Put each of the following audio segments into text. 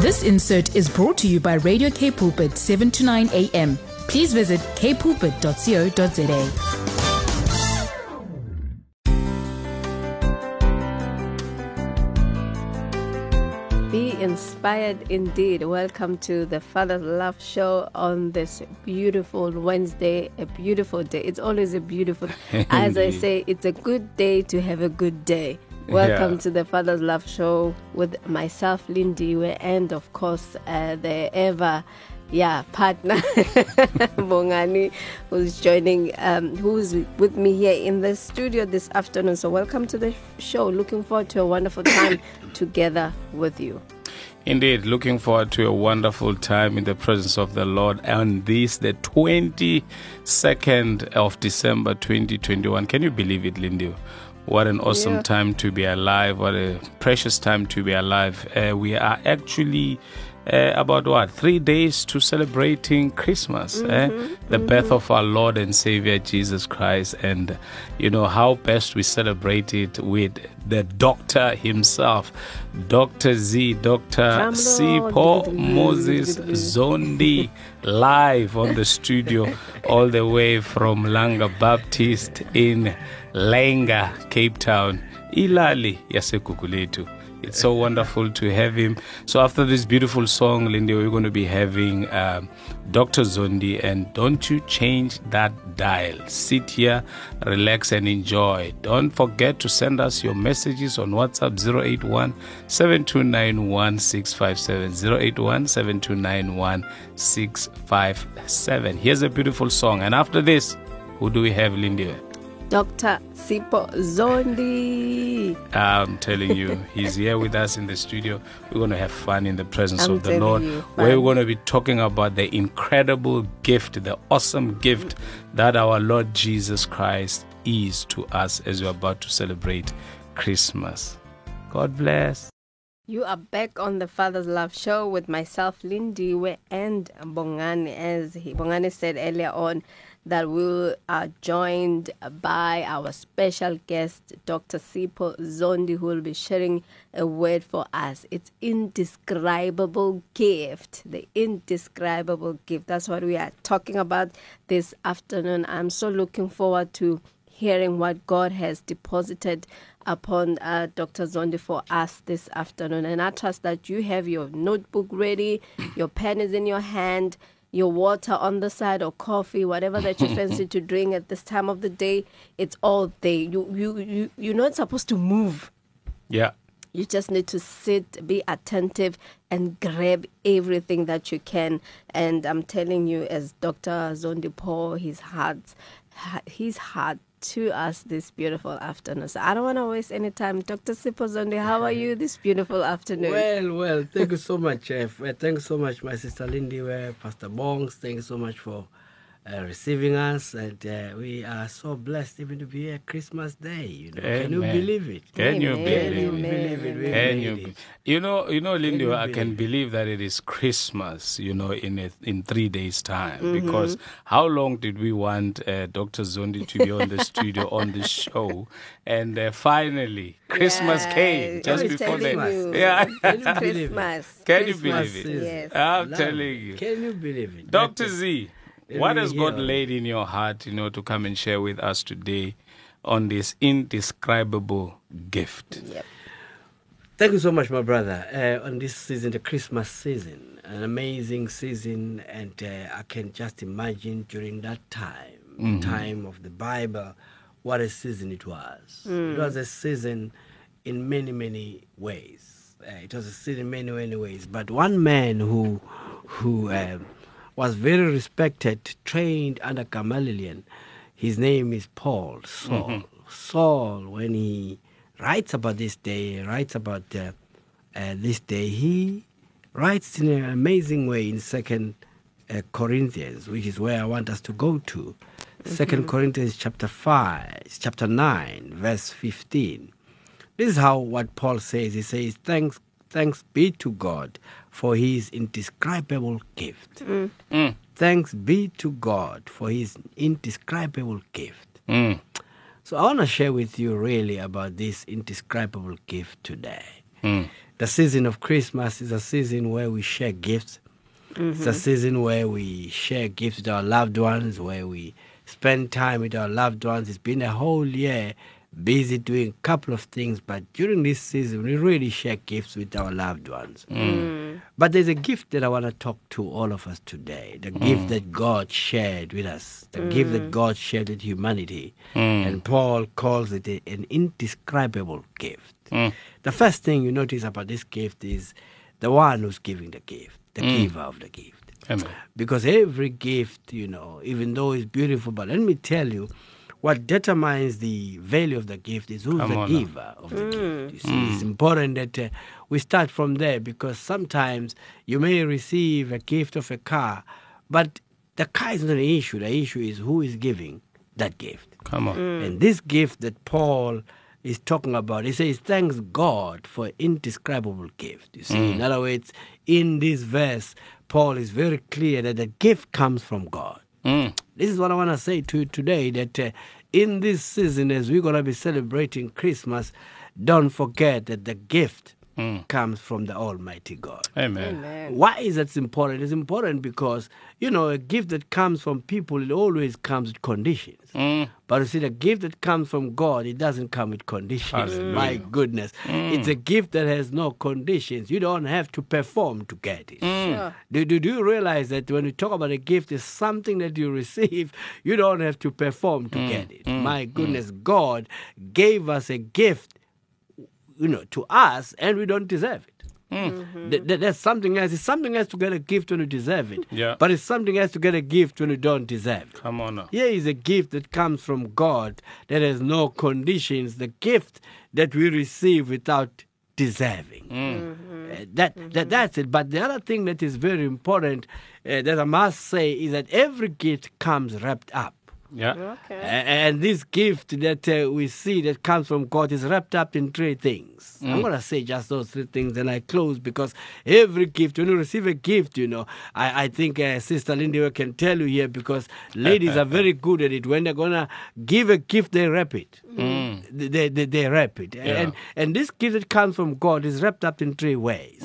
This insert is brought to you by Radio K Pulpit 7 to 9 a.m. Please visit kpulpit.co.za. Be inspired indeed. Welcome to the Father's Love Show on this beautiful Wednesday, a beautiful day. It's always a beautiful, as I say, it's a good day to have a good day. Welcome Yeah. to the Father's Love Show with myself, Lindy, and of course, uh, the ever, yeah, partner, Bongani, who's joining, um, who's with me here in the studio this afternoon. So, welcome to the show. Looking forward to a wonderful time together with you. Indeed, looking forward to a wonderful time in the presence of the Lord on this, the 22nd of December 2021. Can you believe it, Lindy? What an awesome Yeah. time to be alive. What a precious time to be alive. Uh, we are actually uh, about what? Three days to celebrating Christmas, eh? the birth of our Lord and Savior Jesus Christ. And you know how best we celebrate it with the doctor himself, Dr. Z, Dr. Sipho. Moses Zondi, live on the studio, all the way from Langa Baptist in Langa, Cape Town, Ilali Yasekukuletu. It's so wonderful to have him. So after this beautiful song, Lindy, we're going to be having um, Dr. Zondi, and don't you change that dial. Sit here, relax, and enjoy. Don't forget to send us your messages on WhatsApp 081 7291 657. 081 7291 657. Here's a beautiful song. And after this, who do we have, Lindy? Dr. Sipho Zondi. I'm telling you, he's here with us in the studio. We're going to have fun in the presence I'm of the Lord. you, We're going to be talking about the incredible gift, the awesome gift that our Lord Jesus Christ is to us as we're about to celebrate Christmas. God bless. You are back on the Father's Love Show with myself, Lindy, and Bongani. As he, Bongani said earlier on, that we are joined by our special guest, Dr. Sipho Zondi, who will be sharing a word for us. It's indescribable gift. The indescribable gift. That's what we are talking about this afternoon. I'm so looking forward to hearing what God has deposited upon uh, Dr. Zondi for us this afternoon. And I trust that you have your notebook ready, your pen is in your hand, your water on the side, or coffee, whatever that you fancy to drink at this time of the day. It's all there. You, you, you, you're not supposed to move. Yeah. You just need to sit, be attentive, and grab everything that you can. And I'm telling you, as Dr. Zondi Paul, his heart, his heart to us this beautiful afternoon. So I don't want to waste any time. Dr. Sipho Zondi, how are you this beautiful afternoon? Well, well, thank you so much, Chef. Uh, thank you so much, my sister Lindy, uh, Pastor Bongs. Thank you so much for uh, receiving us. And uh, we are so blessed even to be here Christmas Day. You know, can you believe it? Can you Amen. believe Can you it? believe it? Can made you, it. you know, you know, Lindy, you I can believe believe that it is Christmas, you know, in a, in three days' time. Mm-hmm. Because how long did we want uh, Dr. Zondi to be on the studio on the show, and uh, finally Christmas Yeah, came just I'm before telling the you. yeah. Can you believe it? Christmas. Can you believe it? Yes. I'm Love telling you. Can you believe it? Dr. Z, Let what me has God laid in your heart, you know, to come and share with us today on this indescribable gift? Yep. Thank you so much, my brother. Uh, on this season, the Christmas season, an amazing season, and uh, I can just imagine during that time, time of the Bible, what a season it was. It was a season in many, many ways. Uh, it was a season in many, many ways. But one man who, who um, was very respected, trained under Gamaliel, his name is Paul Saul. Saul, when he writes about this day, writes about uh, uh, this day, he writes in an amazing way in Second uh, Corinthians, which is where I want us to go to. 2nd Corinthians chapter five, chapter nine, verse fifteen. This is how what Paul says. He says, "Thanks, thanks be to God for His indescribable gift. Mm, Thanks be to God for His indescribable gift." mm, So I want to share with you really about this indescribable gift today. The season of Christmas is a season where we share gifts. It's a season where we share gifts with our loved ones, where we spend time with our loved ones. It's been a whole year busy doing a couple of things, but during this season, we really share gifts with our loved ones. Mm. Mm. But there's a gift that I want to talk to all of us today the mm. gift that God shared with us, the gift that God shared with humanity. And Paul calls it a- an indescribable gift. The first thing you notice about this gift is the one who's giving the gift, the giver of the gift. Amen. Because every gift, you know, even though it's beautiful, but let me tell you, what determines the value of the gift is who's Come the on now. giver of the gift. Mm. You see, it's mm. important that uh, we start from there because sometimes you may receive a gift of a car, but the car is not the issue. The issue is who is giving that gift. Come on. Mm. And this gift that Paul is talking about, he says, thanks God for indescribable gift. You see, in other words, in this verse, Paul is very clear that the gift comes from God. Mm. This is what I want to say to you today that uh, in this season, as we're going to be celebrating Christmas, don't forget that the gift Mm. comes from the Almighty God. Amen. Amen. Why is that important? It's important because, you know, a gift that comes from people, it always comes with conditions. Mm. But you see, the gift that comes from God, it doesn't come with conditions. Hallelujah. My goodness. Mm. It's a gift that has no conditions. You don't have to perform to get it. Mm. Sure. Do, do, do you realize that when you talk about a gift, it's something that you receive, you don't have to perform to get it? My goodness, God gave us a gift, you know, to us, and we don't deserve it. Hmm. Mm-hmm. Th- th- that's something else. It's something else to get a gift when you deserve it. Yeah. But it's something else to get a gift when you don't deserve it. Come on now. Here is a gift that comes from God that has no conditions, the gift that we receive without deserving. Hmm. Uh, mm-hmm. that, that mm-hmm. That's it. But the other thing that is very important uh, that I must say is that every gift comes wrapped up. Yeah. Okay. And this gift that uh, we see that comes from God is wrapped up in three things. I'm going to say just those three things and I close because every gift, when you receive a gift, you know, I, I think uh, Sister Lindy can tell you here because ladies are very good at it. When they're going to give a gift, they wrap it. They, they, they wrap it. And, and this gift that comes from God is wrapped up in three ways.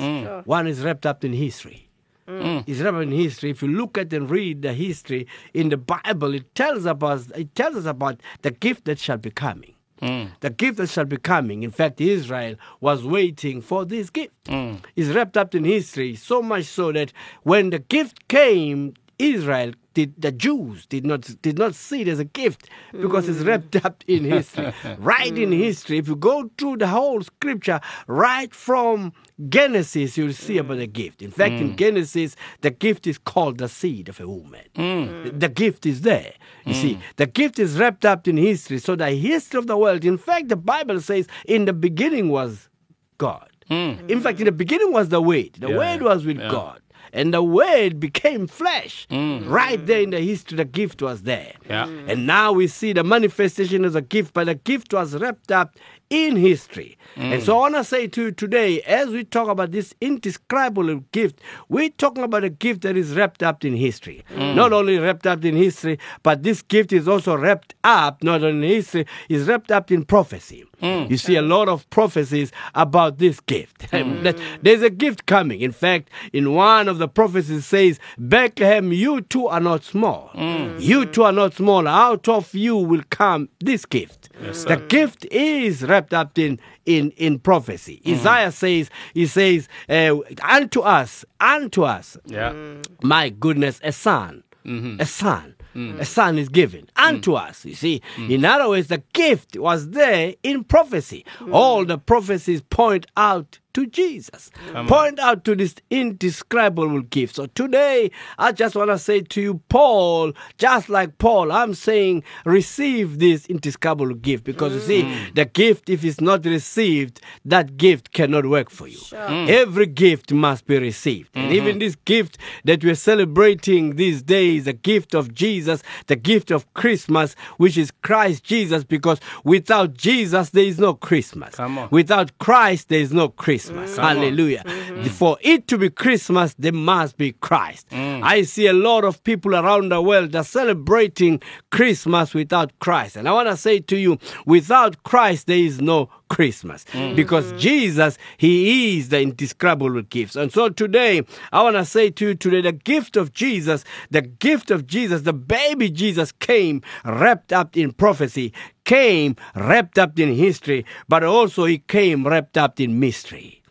One is wrapped up in history. Mm. It's wrapped in history. If you look at and read the history in the Bible, it tells about it tells us about the gift that shall be coming. Mm. The gift that shall be coming. In fact, Israel was waiting for this gift. Mm. It's wrapped up in history, so much so that when the gift came, Israel did the Jews did not did not see it as a gift because it's wrapped up in history. right in mm. history. If you go through the whole scripture, right from Genesis, you'll see about the mm. gift. In fact, in mm. Genesis, the gift is called the seed of a woman. The, the gift is there. You see, the gift is wrapped up in history. So the history of the world, in fact, the Bible says, in the beginning was God. In fact, in the beginning was the Word. The Yeah, Word was with yeah. God. And the word became flesh. Mm. Right there in the history, the gift was there. Yeah. Mm. And now we see the manifestation as a gift, but the gift was wrapped up in history. Mm. And so I want to say to you today, as we talk about this indescribable gift, we're talking about a gift that is wrapped up in history. Not only wrapped up in history, but this gift is also wrapped up, not only in history, is wrapped up in prophecy. Mm. You see a lot of prophecies about this gift. Mm. That There's a gift coming. In fact, in one of the prophecies says, Bethlehem, you too are not small. Mm. You too are not small. Out of you will come this gift. the gift is wrapped up in in in prophecy. Isaiah says, he says, uh, unto us, unto us, Yeah. my goodness, a son, mm-hmm. a son. Mm. A son is given mm. unto us. You see, mm. in other words, the gift was there in prophecy. All the prophecies point out to Jesus, point out to this indescribable gift. So today, I just want to say to you, Paul, just like Paul, I'm saying receive this indescribable gift because you see, mm. the gift, if it's not received, that gift cannot work for you. Mm. Every gift must be received. And mm-hmm. even this gift that we're celebrating these days, the gift of Jesus, the gift of Christmas, which is Christ Jesus, because without Jesus, there is no Christmas. Come on. Without Christ, there is no Christmas. Come on. Mm. Hallelujah. Mm-hmm. For it to be Christmas, there must be Christ. Mm. I see a lot of people around the world that are celebrating Christmas without Christ. And I want to say to you, without Christ, there is no Christmas mm. because mm. Jesus, He is the indescribable gifts. And so today, I want to say to you today, the gift of Jesus, the gift of Jesus, the baby Jesus came wrapped up in prophecy, came wrapped up in history, but also He came wrapped up in mystery.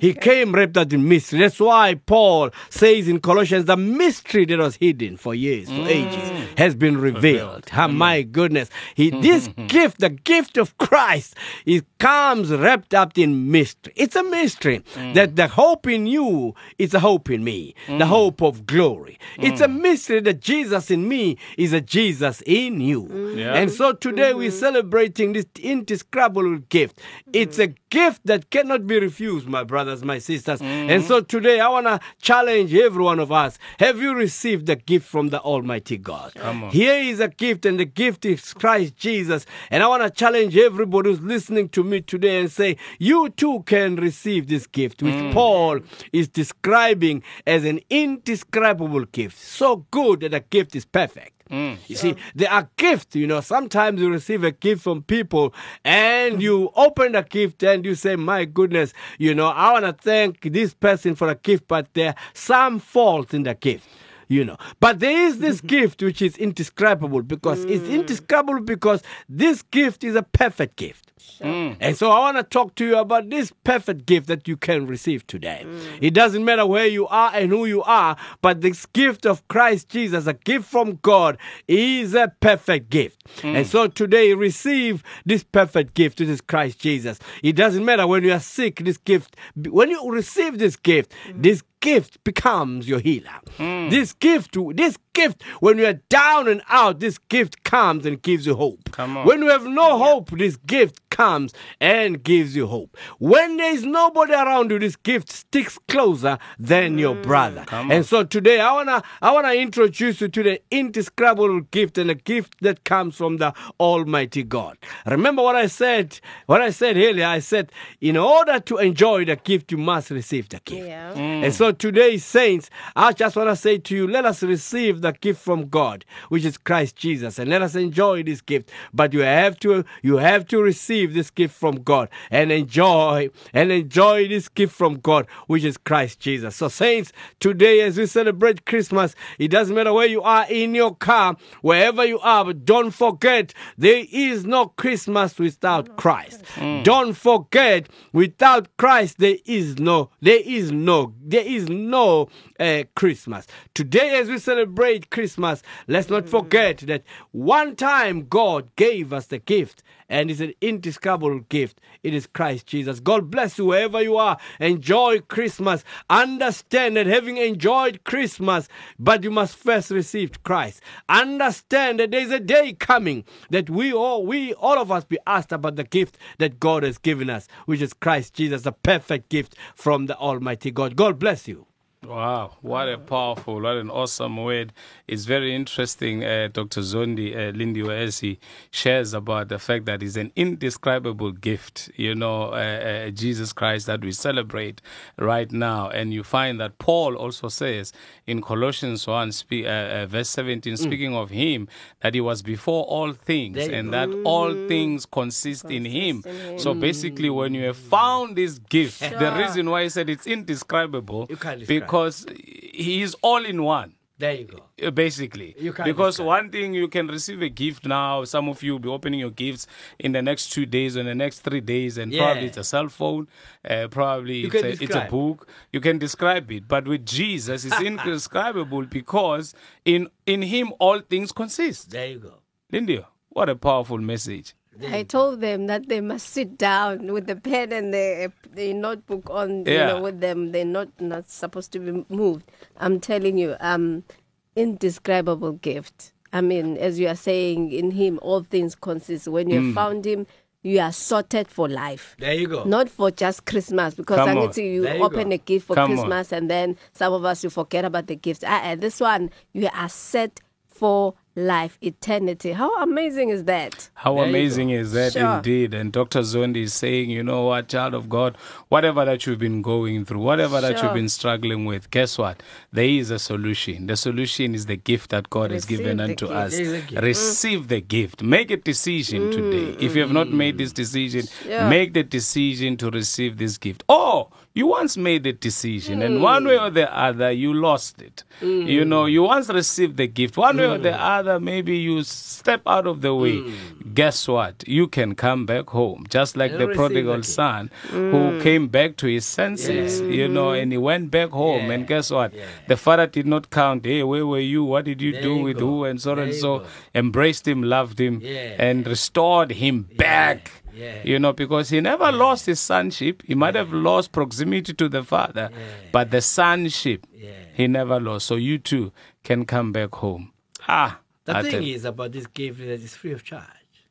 He came wrapped up in mystery. That's why Paul says in Colossians, the mystery that was hidden for years, for mm. ages, has been revealed. Ah, my goodness. He, this gift, the gift of Christ, it comes wrapped up in mystery. It's a mystery mm. that the hope in you is a hope in me, the hope of glory. It's a mystery that Jesus in me is a Jesus in you. Yeah. And so today we're mm-hmm. celebrating this indescribable gift. It's a gift that cannot be refused, my brothers, my sisters. Mm. And so today I want to challenge every one of us. Have you received the gift from the Almighty God? Here is a gift, and the gift is Christ Jesus. And I want to challenge everybody who's listening to me today and say, you too can receive this gift, which mm. Paul is describing as an indescribable gift. So good that the gift is perfect. Mm. You see, there are gifts, you know. Sometimes you receive a gift from people and you open the gift and you say, My goodness, you know, I want to thank this person for a gift, but there are some faults in the gift. You know, but there is this gift which is indescribable because it's mm. indescribable because this gift is a perfect gift. Mm. And so I want to talk to you about this perfect gift that you can receive today. Mm. It doesn't matter where you are and who you are, but this gift of Christ Jesus, a gift from God, is a perfect gift. And so today receive this perfect gift, which is Christ Jesus. It doesn't matter when you are sick, this gift, when you receive this gift, this gift becomes your healer. Hmm. This gift, to this gift, when you are down and out, this gift comes and gives you hope. Come on. When you have no hope, this gift comes and gives you hope. When there is nobody around you, this gift sticks closer than your mm, brother. Come And so today I wanna I wanna introduce you to the indescribable gift and a gift that comes from the Almighty God. Remember what I said, what I said earlier, I said, in order to enjoy the gift, you must receive the gift. Yeah. Mm. And so today, saints, I just want to say to you, let us receive the gift from God, which is Christ Jesus, and let us enjoy this gift. But you have to, you have to receive this gift from God and enjoy, and enjoy this gift from God, which is Christ Jesus. So, saints, today as we celebrate Christmas, it doesn't matter where you are in your car, wherever you are, but don't forget there is no Christmas without Christ. Don't forget, without Christ there is no, there is no, there is no uh, Christmas. Today, as we celebrate Christmas, let's not forget that one time God gave us the gift, and it's an indescribable gift. It is Christ Jesus. God bless you wherever you are. Enjoy Christmas. Understand that having enjoyed Christmas, but you must first receive Christ. Understand that there's a day coming that we all, we all of us be asked about the gift that God has given us, which is Christ Jesus, the perfect gift from the Almighty God. God bless you. Wow, what a powerful, what an awesome word. It's very interesting, uh, Dr. Zondi uh, Lindy, as he shares about the fact that it's an indescribable gift, you know, uh, uh, Jesus Christ that we celebrate right now. And you find that Paul also says in Colossians 1, spe- uh, uh, verse 17, speaking of him, that he was before all things There and that all things consist, in, him. So basically, when you have found this gift, the reason why he said it's indescribable You can't describe. Because he is all in one. There you go. uh, Basically, You because describe. one thing you can receive a gift now. Some of you will be opening your gifts in the next two days, or the next three days, and probably it's a cell phone, uh, probably it's a, it's a book. You can describe it, but with Jesus, it's indescribable because in in Him all things consist. There you go. Lindy, what a powerful message. I told them that they must sit down with the pen and the, the notebook on, you know, with them. They're not not supposed to be moved. I'm telling you, um, indescribable gift. I mean, as you are saying, in Him all things consist. When you Mm. found Him, you are sorted for life. There you go. Not for just Christmas, because Come I on. need to you you open go. a gift for Come on. Christmas and then some of us you forget about the gift. And this one you are set for life, eternity. How amazing is that? How There amazing is that Sure. indeed? And Dr. Zondi is saying, you know what, child of God, whatever that you've been going through, whatever that you've been struggling with, guess what? There is a solution. The solution is the gift that God has given unto gift. us. There is a gift. Receive the gift. Make a decision today. If you have not made this mm. decision, Sure. make the decision to receive this gift. Or you once made the decision, and hmm. one way or the other, you lost it. Hmm. You know, you once received the gift. One way or the hmm. other, maybe you step out of the way. Guess what? You can come back home, just like the prodigal son who came back to his senses, you know, and he went back home. Yeah. And guess what? Yeah. The father did not count, hey, where were you? What did you There do you with go. who? And so There and so. go. Embraced him, loved him, Yeah. and restored him back. Yeah. You know, because he never lost his sonship. He might have lost proximity to the father, but the sonship Yeah. he never lost. So you too can come back home. Ah, The I thing tell- is about this gift is that it's free of charge.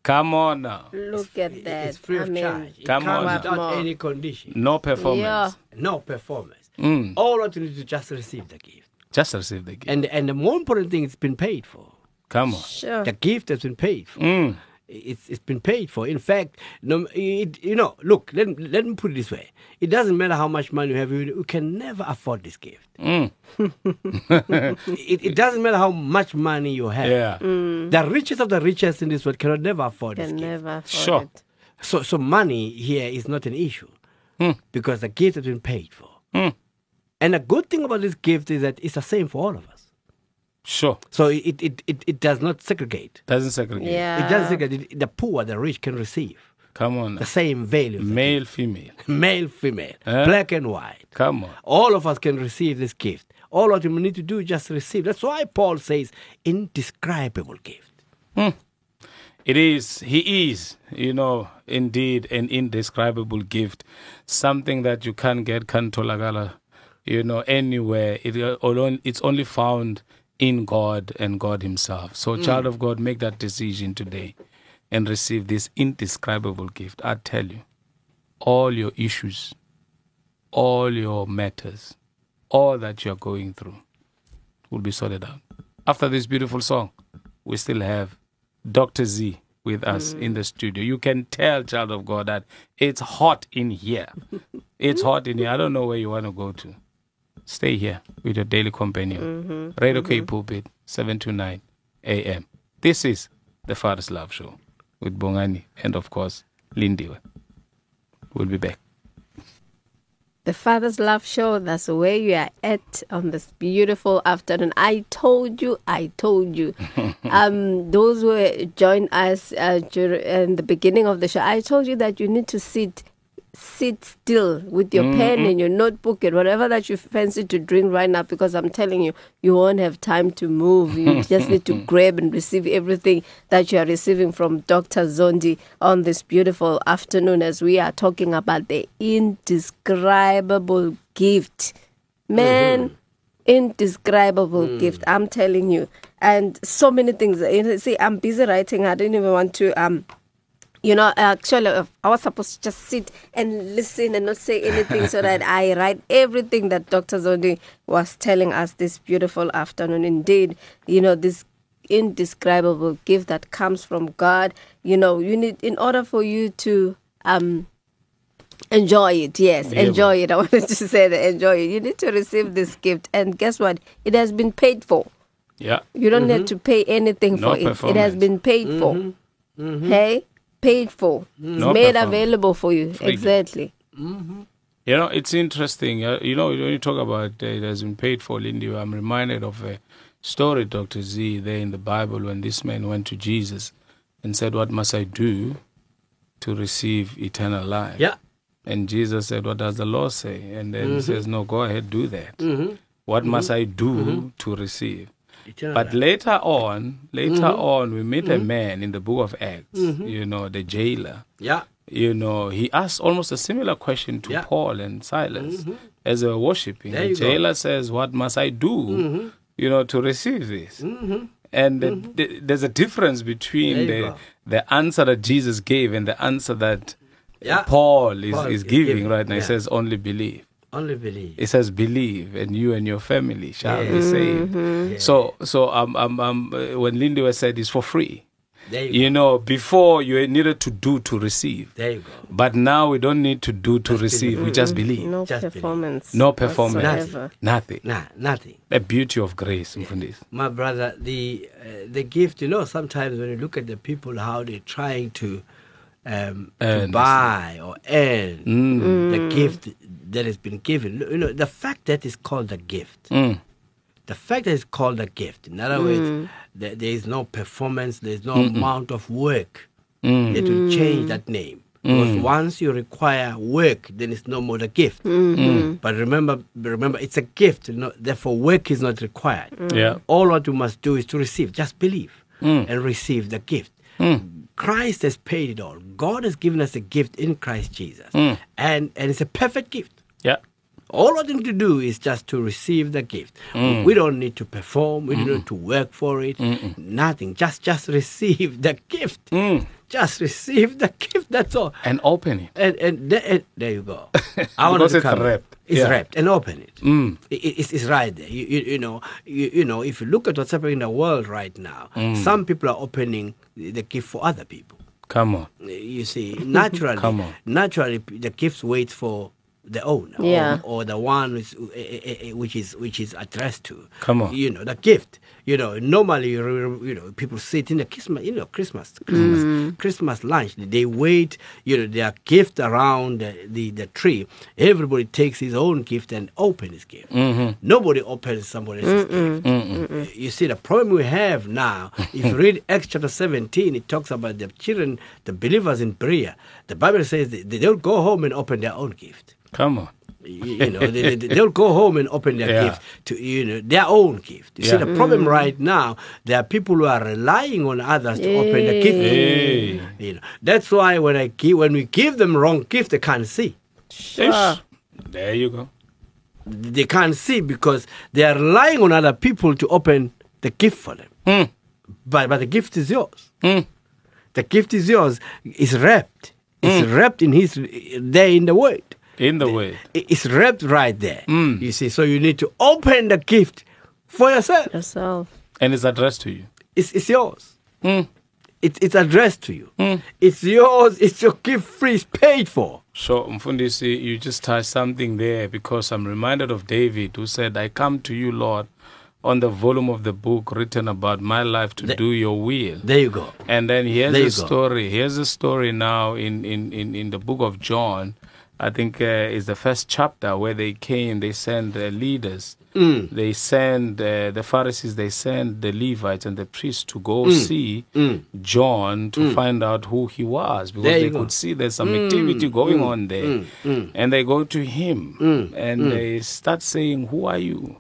come on now. Look at that. It's free I of mean, charge. It Come comes on. without More. any condition. No performance. Yeah. No performance. Mm. All what you need to just receive the gift. Just receive the gift. And and the more important thing, it's been paid for. Come on. Sure. The gift has been paid for. Mm. It's, it's been paid for. In fact, no, it, you know, look, let, let me put it this way. It doesn't matter how much money you have, you, you can never afford this gift. Mm. It, it doesn't matter how much money you have. Yeah. The richest of the richest in this world cannot never afford this Can gift. never afford Sure. it. So, so money here is not an issue Hmm. because the gift has been paid for. Mm. And the good thing about this gift is that it's the same for all of us. Sure. So it, it, it, it does not segregate. Doesn't segregate. Yeah. It doesn't segregate. The poor, the rich can receive Come on. the same value. Male, female. Male, female, Eh? black and white. Come on. All of us can receive this gift. All what you need to do is just receive. That's why Paul says indescribable gift. It is, he is, you know, indeed an indescribable gift. Something that you can't get, can't tolagala, you know, anywhere. It, uh, alone, it's only found in God and God Himself. So, mm. child of God, make that decision today and receive this indescribable gift. I tell you, all your issues, all your matters, all that you're going through will be sorted out. After this beautiful song, we still have Dr. Z with us mm. in the studio. You can tell, child of God, that it's hot in here. it's hot in here. I don't know where you want to go to. Stay here with your daily companion. Radio K Pulpit, 729 AM. This is the Father's Love Show with Bongani and, of course, Lindiwe. We'll be back. The Father's Love Show, that's where you are at on this beautiful afternoon. I told you, I told you. um, those who joined us uh, dur- in the beginning of the show, I told you that you need to sit sit still with your mm, pen and mm. your notebook and whatever that you fancy to drink right now because I'm telling you, you won't have time to move. You just need to grab and receive everything that you are receiving from Dr. Zondi on this beautiful afternoon as we are talking about the indescribable gift. Man, mm-hmm. indescribable mm. gift. I'm telling you. And so many things. You know, See, I'm busy writing. I didn't even want to um you know, actually, uh, I was supposed to just sit and listen and not say anything so that I write everything that Dr. Zondi was telling us this beautiful afternoon. Indeed, you know, this indescribable gift that comes from God. You know, you need, in order for you to, um, Enjoy it, yes. Yeah, enjoy it. I wanted to say that enjoy it. You need to receive this gift, and guess what? It has been paid for. Yeah. You don't have to pay anything No for it. It has been paid for. Hey, paid for. It's No made performance. available for you. Freely. Exactly. You know, it's interesting. Uh, you know, when you talk about uh, it has been paid for, Lindy, I'm reminded of a story, Dr. Z, there in the Bible when this man went to Jesus and said, What must I do to receive eternal life? Yeah. And Jesus said, What does the law say? And then Mm-hmm. he says, No, go ahead, do that. What must I do Mm-hmm. to receive? But later on, later Mm-hmm. on, we meet a man in the book of Acts, you know, the jailer yeah. you know, he asked almost a similar question to Yeah. Mm-hmm. Paul and Silas as they were worshiping. There the you go. Mm-hmm. jailer says, What must I do, you know, to receive this? And the, the, there's a difference between the, the answer that Jesus gave and the answer that Yeah. Paul is, Paul is is giving giving, right now. He says, Only believe. Only believe. It says, "Believe, and you and your family shall be saved." Mm-hmm. Yeah. So, so um, um, um, uh, when Lindy was said, "It's for free." There you, You know, before you needed to do to receive. There you go. but now we don't need to do to receive. We just believe. No Just believe. performance. No performance. whatsoever. Nothing. Nah, nothing. The beauty of grace, Mfundisi. My brother, the uh, the gift. You know, sometimes when you look at the people, how they're trying to um, to buy or earn Mm. the gift that has been given. You know, the fact that it's called a gift. Mm. The fact that it's called a gift. In other words, there, there is no performance. There is no amount of work Mm. that will change that name. Because once you require work, then it's no more the gift. But remember, remember, it's a gift. No, therefore, work is not required. Yeah. All what you must do is to receive. Just believe Mm. and receive the gift. Mm. Christ has paid it all. God has given us a gift in Christ Jesus, Mm. and and it's a perfect gift. Yeah. All I need to do is just to receive the gift. Mm. We don't need to perform. We don't need to work for it. Nothing. Just just receive the gift. Mm. Just receive the gift. That's all. And open it. And and, there- and there you go. I want Because to it's come. wrapped. It's Yeah. wrapped and open it. Mm. I- I- It's, it's right there. You, you, you know, you, you know, if you look at what's happening in the world right now, Mm. some people are opening the the gift for other people. Come on. You see, naturally, Come on. naturally, the gifts wait for the owner, Yeah. or, or the one which, eh, eh, eh, which is which is addressed to. Come on. you know the gift. You know, normally, you know, people sit in the Christmas, you know, Christmas, Christmas, Mm. Christmas lunch. They wait, you know, their gift around the, the, the tree. Everybody takes his own gift and open his gift. Mm-hmm. Nobody opens somebody else's gift. You see, the problem we have now, if you read Acts chapter 17, it talks about the children, the believers in Berea. The Bible says they, they don't go home and open their own gift. Come on. You, you know, they, they, they'll go home and open their Yeah. gift to, you know, their own gift. You see, Yeah. the problem right now, there are people who are relying on others to open the gift. Hey. You know, that's why when I give, when we give them wrong gift, they can't see. Ish. There you go. They can't see because they are relying on other people to open the gift for them. Mm. But but the gift is yours. Mm. The gift is yours. It's wrapped. It's wrapped in His there in the Word. In the way. It- It's wrapped right there. Mm. You see, so you need to open the gift for yourself. Yourself. And it's addressed to you. It's, it's yours. Mm. It's, it's addressed to you. Mm. It's yours. It's your gift free. It's paid for. So, Mfundisi, you just touched something there because I'm reminded of David who said, I come to you, Lord, on the volume of the book written about my life to The- do your will. There you go. And then here's There a go. story. Here's a story now in, in, in, in the book of John. I think uh, is the first chapter where they came, they sent uh, leaders. Mm. They send uh, the Pharisees, they send the Levites and the priests to go Mm. see John to find out who he was because they go. could see there's some activity going on there. mm, mm. And they go to him Mm, and mm. they start saying, Who are you?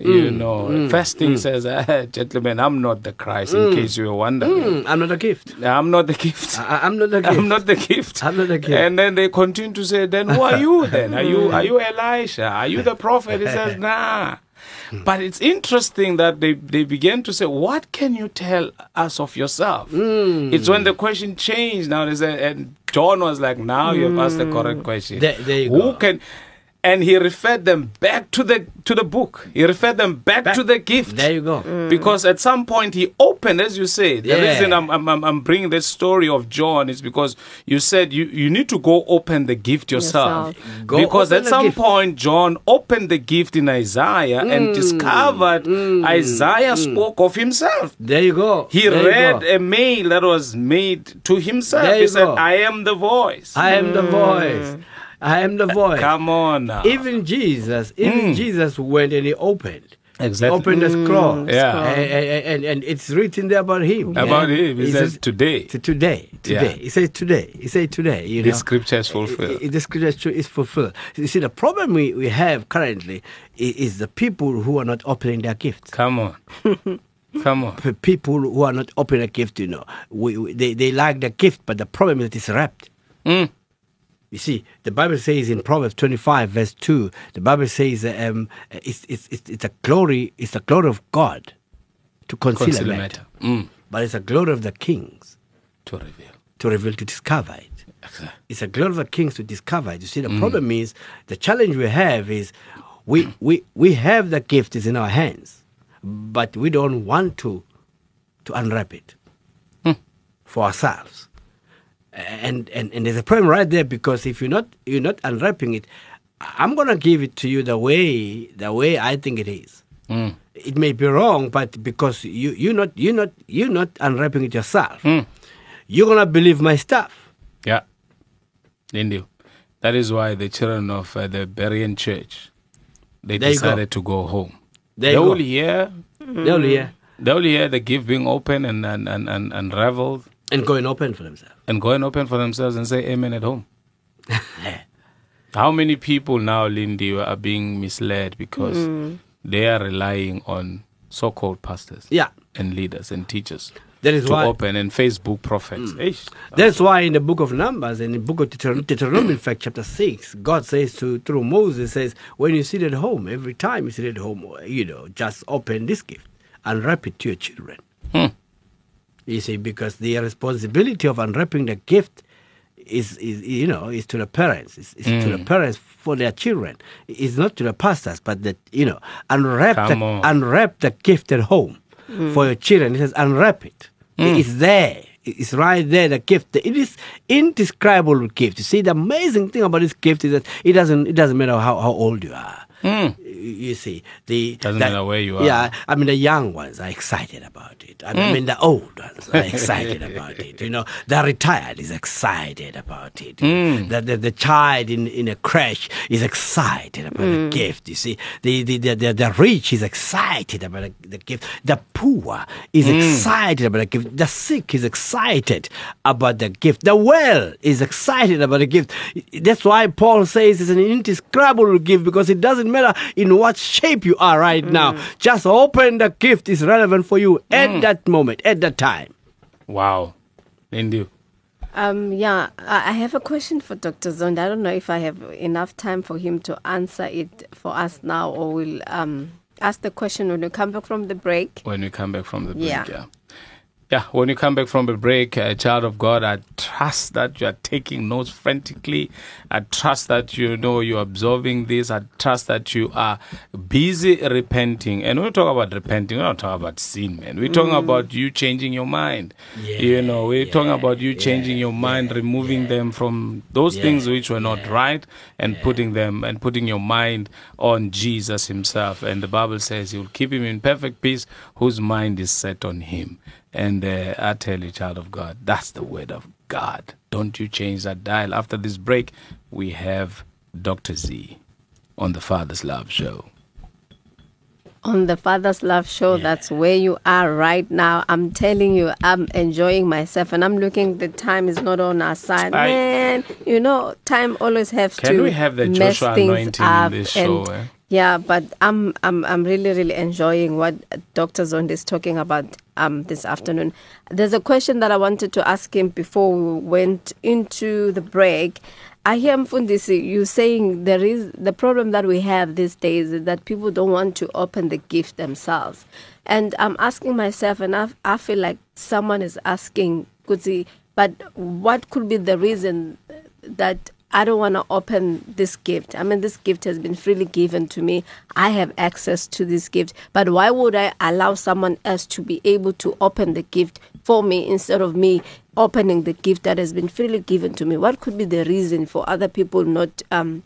Mm. You Mm, know, mm, first thing mm. says, "Ah, Gentlemen, I'm not the Christ, in Mm. case you were wondering. Mm. I'm not a gift. I'm not the gift. I, I'm not a gift. I'm not the gift. I'm not a gift. And then they continue to say, then who are you then? Are you are you Elisha? Are you the prophet? He says, nah. But it's interesting that they, they began to say, What can you tell us of yourself? Mm. It's when the question changed now. They said, and John was like, Now you have asked the correct question. There- there you Who go. can and he referred them back to the to the book. He referred them back, Back- to the gift. There you go. Mm. Because at some point he opened, as you say, the Yeah. reason I'm, I'm, I'm- I'm bringing this story of John is because you said you, you need to go open the gift yourself. Yourself. Go because at some gift. point John opened the gift in Isaiah and mm. discovered mm. Isaiah spoke of himself. There you go. He There read go. a mail that was made to himself. There he said, go. I am the voice. I am the voice. I am the voice. Come on now. Even Jesus, even Mm. Jesus went and he opened. exactly. Opened the scroll. Yeah. And, and, and, and it's written there about him. About Yeah. him. He He says says, today. to today, today. Yeah. He says today. He says today. You The know, scripture is fulfilled. I- I- the scripture is fulfilled. You see, the problem we, we have currently is, is the people who are not opening their gifts. Come on. Come on. P- People who are not opening a gift, you know, we, we, they, they like the gift, but the problem is it's wrapped. Mm. You see, the Bible says in Proverbs 25, verse 2, the Bible says um, it's, it's, it's, it's a glory, it's the glory of God to conceal, Conceal a a matter. matter. Mm. But it's a glory of the kings To reveal. to reveal, to discover it. It's a glory of the kings to discover it. You see, the problem is the challenge we have is we, we, we have the gift is in our hands, but we don't want to to unwrap it for ourselves. And, and and there's a problem right there because if you're not you're not unwrapping it, I'm gonna give it to you the way the way I think it is. Hmm. It may be wrong, but because you you're not you're not you're not unwrapping it yourself, hmm. you're gonna believe my stuff. Yeah. Indeed. That is why the children of uh, the Berean church, they There you go. decided to go home. There they only hear, They only hear mm, they only hear the gift being open and, and, and, and, and reveled and going open for themselves. and go and open for themselves and say amen at home. How many people now, Lindy, are being misled because hmm. they are relying on so-called pastors Yeah, and leaders and teachers that is to why. open and Facebook prophets. Hmm. Eish. That's why in the book of Numbers and in the book of Deuteron- Deuteronomy, in fact, chapter 6, God says to through Moses, says, when you sit at home, every time you sit at home, you know, just open this gift and wrap it to your children. You see, because the responsibility of unwrapping the gift is, is you know, is to the parents. It's, it's to Hmm. the parents for their children. It's not to the pastors, but that, you know, unwrap, Come the, on. unwrap the gift at home for your children. It says unwrap it. It's there. It's right there. The gift. It is indescribable gift. You see, the amazing thing about this gift is that it doesn't. It doesn't matter how, how old you are. Hmm. You- You see, the Doesn't the- matter where you are. Yeah, I mean the young ones are excited about it. I hmm. mean the old ones are excited about it. You know, the retired is excited about it. Hmm. The, the the child in, in a crash is excited about the gift. You see, the the, the, the, the rich is excited about the, the gift. The poor is excited about the gift. The sick is excited about the gift. The well is excited about the gift. That's why Paul says it's an indescribable gift because it doesn't matter in what shape you are right now. Just open the gift is relevant for you at that moment, at that time. Wow. Lindy. Um, yeah, I I have a question for Dr. Zond. I don't know if I have enough time for him to answer it for us now, or we'll um, ask the question when we come back from the break. when we come back from the break. Yeah. Yeah. Yeah, when you come back from the break, uh, child of God, I trust that you are taking notes frantically. I trust that you know you're absorbing this. I trust that you are busy repenting. And when we talk about repenting, we're not talking about sin, man. We're talking about you changing your mind. you know, we're talking about you changing your mind, removing them from those things which were not right and putting them and putting your mind on Jesus Himself. And the Bible says He will keep him in perfect peace whose mind is set on Him. And uh, I tell you, child of God, that's the word of God. Don't you change that dial. After this break, we have Dr. Z on the Father's Love Show. On the Father's Love Show, that's where you are right now. I'm telling you, I'm enjoying myself, and I'm looking. The time is not on our side, Aye. man. You know, time always have Can to we have the Joshua anointing in up this show, and- eh? Yeah, but I'm I'm I'm really really enjoying what Dr. Zond is talking about um this afternoon. There's a question that I wanted to ask him before we went into the break. I hear Mfundisi, you saying there is the problem that we have these days is that people don't want to open the gift themselves. And I'm asking myself, and I, I feel like someone is asking, Kutsi, but what could be the reason that I don't want to open this gift. I mean, this gift has been freely given to me. I have access to this gift. But why would I allow someone else to be able to open the gift for me instead of me opening the gift that has been freely given to me? What could be the reason for other people not um,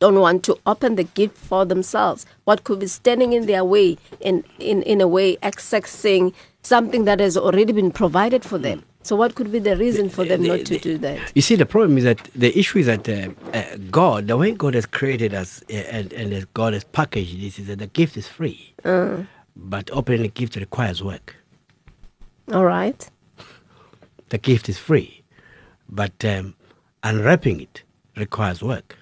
don't want to open the gift for themselves? What could be standing in their way in, in, in a way accessing something that has already been provided for them? So what could be the reason for them not to do that? You see, the problem is that the issue is that uh, uh, God, the way God has created us uh, and, and as God has packaged this, is that the gift is free. But opening the gift requires work. All right. The gift is free, but um, unwrapping it requires work.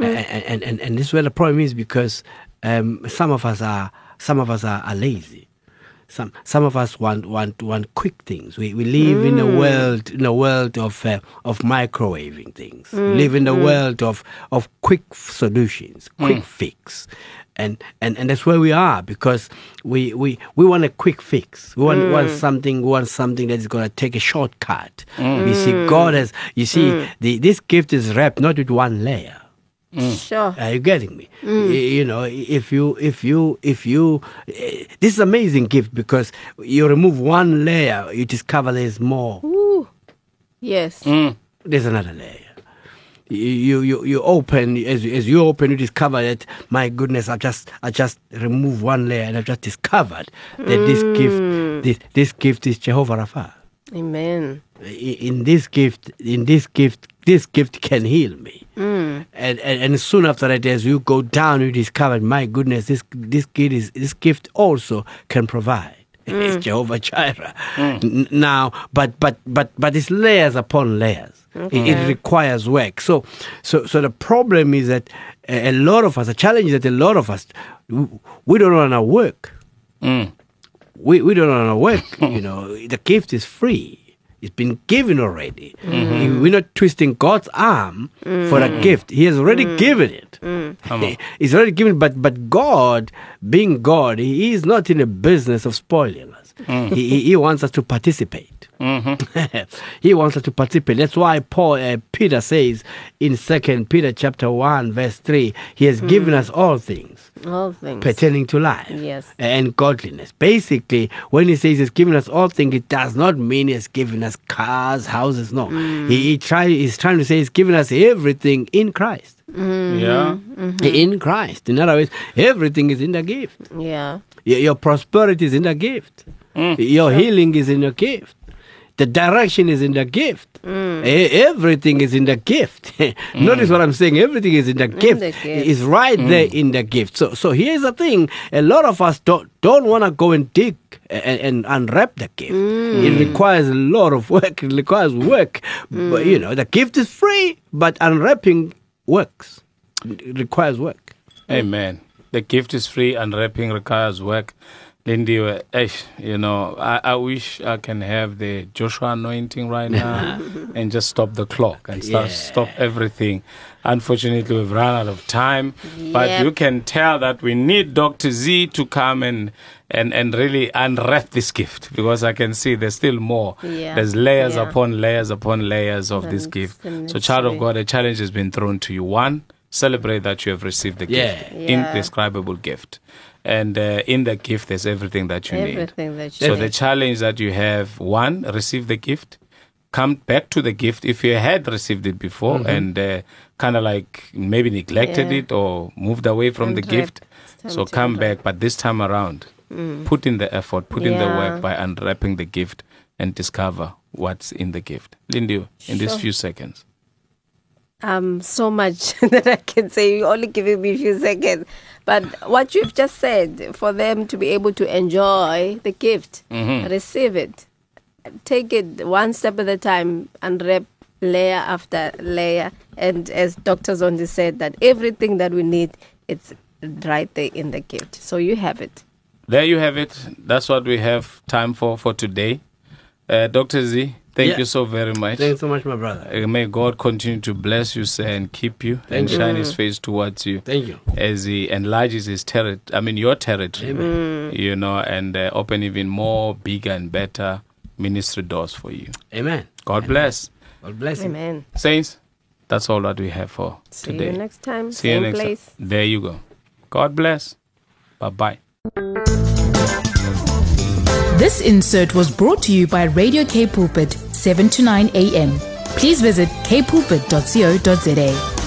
And, and, and, and this is where the problem is because um, some of us are some of us are, are lazy. Some some of us want want want quick things. We we live in a mm. world in a world of uh, of microwaving things. We live in a mm-hmm. world of of quick solutions, quick mm. fix. And, and and that's where we are because we we, we want a quick fix. We want, want mm. something we want something that is going to take a shortcut. You see, God has you see the, this gift is wrapped not with one layer. Mm. Sure. Are you getting me? Mm. Y- You know, if you, if you, if you, eh, this is amazing gift because you remove one layer, you discover there's more. Ooh. Yes. Mm. There's another layer. You, you, you, open as, you- as you open, you discover that my goodness, I just, I just remove one layer and I just discovered that this gift, this, this gift is Jehovah Rapha. Amen. I- in this gift, in this gift, this gift can heal me. Mm. And, and and soon after that, as you go down, you discover, my goodness, this this gift is this gift also can provide. It's mm. Jehovah Jireh. Mm. N- Now, but but but but it's layers upon layers. It, it requires work. So so so the problem is that a, a lot of us, the challenge is that a lot of us, we don't want to work Mm. we, we don't want to work. you know, the gift is free. It's been given already. Mm-hmm. We're not twisting God's arm for a gift. He has already mm. given it. Mm. On. He's already given, but but God, being God, He is not in the business of spoiling us. Mm. He, he, he wants us to participate. Mm-hmm. he wants us to participate. That's why Paul, uh, Peter says in Second Peter chapter one verse three, He has given us all things All things. pertaining to life Yes. and godliness. Basically, when he says he's given us all things, it does not mean he's given us cars, houses. No, he, he try, he's trying to say he's given us everything in Christ. Mm-hmm. Yeah. Mm-hmm. In Christ. In other words, everything is in the gift. Yeah. Your, your prosperity is in the gift. Mm. Your healing is in the gift. The direction is in the gift. Mm. E- Everything is in the gift. Notice what I'm saying. Everything is in the gift. the gift. It's right mm. there in the gift. So, so here's the thing. A lot of us don't don't want to go and dig and, and unwrap the gift. Mm. It requires a lot of work. It requires work. But you know, the gift is free, but unwrapping works. It requires work. Amen. The gift is free, unwrapping requires work. Lindy, uh, eh, you know, I, I wish I can have the Joshua anointing right now and just stop the clock and start, Yeah. stop everything. Unfortunately, we've run out of time, but Yep. you can tell that we need Dr. Z to come and, and, and really unwrap this gift because I can see there's still more. Yeah. There's layers Yeah. upon layers upon layers of this gift. So, child of. God, a challenge has been thrown to you. One, celebrate that you have received the gift, indescribable gift. And uh, in the gift, there's everything that you need. Everything that you So need. the challenge that you have, one, receive the gift, come back to the gift if you had received it before and uh, kind of like maybe neglected Yeah. it or moved away from the gift. So come unwrap. back, but this time around, put in the effort, put in the work by unwrapping the gift and discover what's in the gift. Lindy, in these few seconds. Um so much that I can say. You're only giving me a few seconds. But what you've just said, for them to be able to enjoy the gift, receive it, take it one step at a time, and rep layer after layer. And as Dr. Zondi said, that everything that we need, it's right there in the gift. So you have it. There you have it. That's what we have time for for today. Uh, Dr. Z, thank Yeah. you so very much. Thanks so much, my brother. Uh, May God continue to bless you, sir, and keep you and you. shine His face towards you Thank you. as He enlarges His territory. I mean, your territory. You know, and uh, open even more bigger and better ministry doors for you. Amen. God bless, God bless you. Amen. saints. That's all that we have for See today. you next time. See same you next place. time. There you go. God bless. Bye bye. This insert was brought to you by Radio K Pulpit, 7 to 9 a.m. Please visit kpulpit.co.za.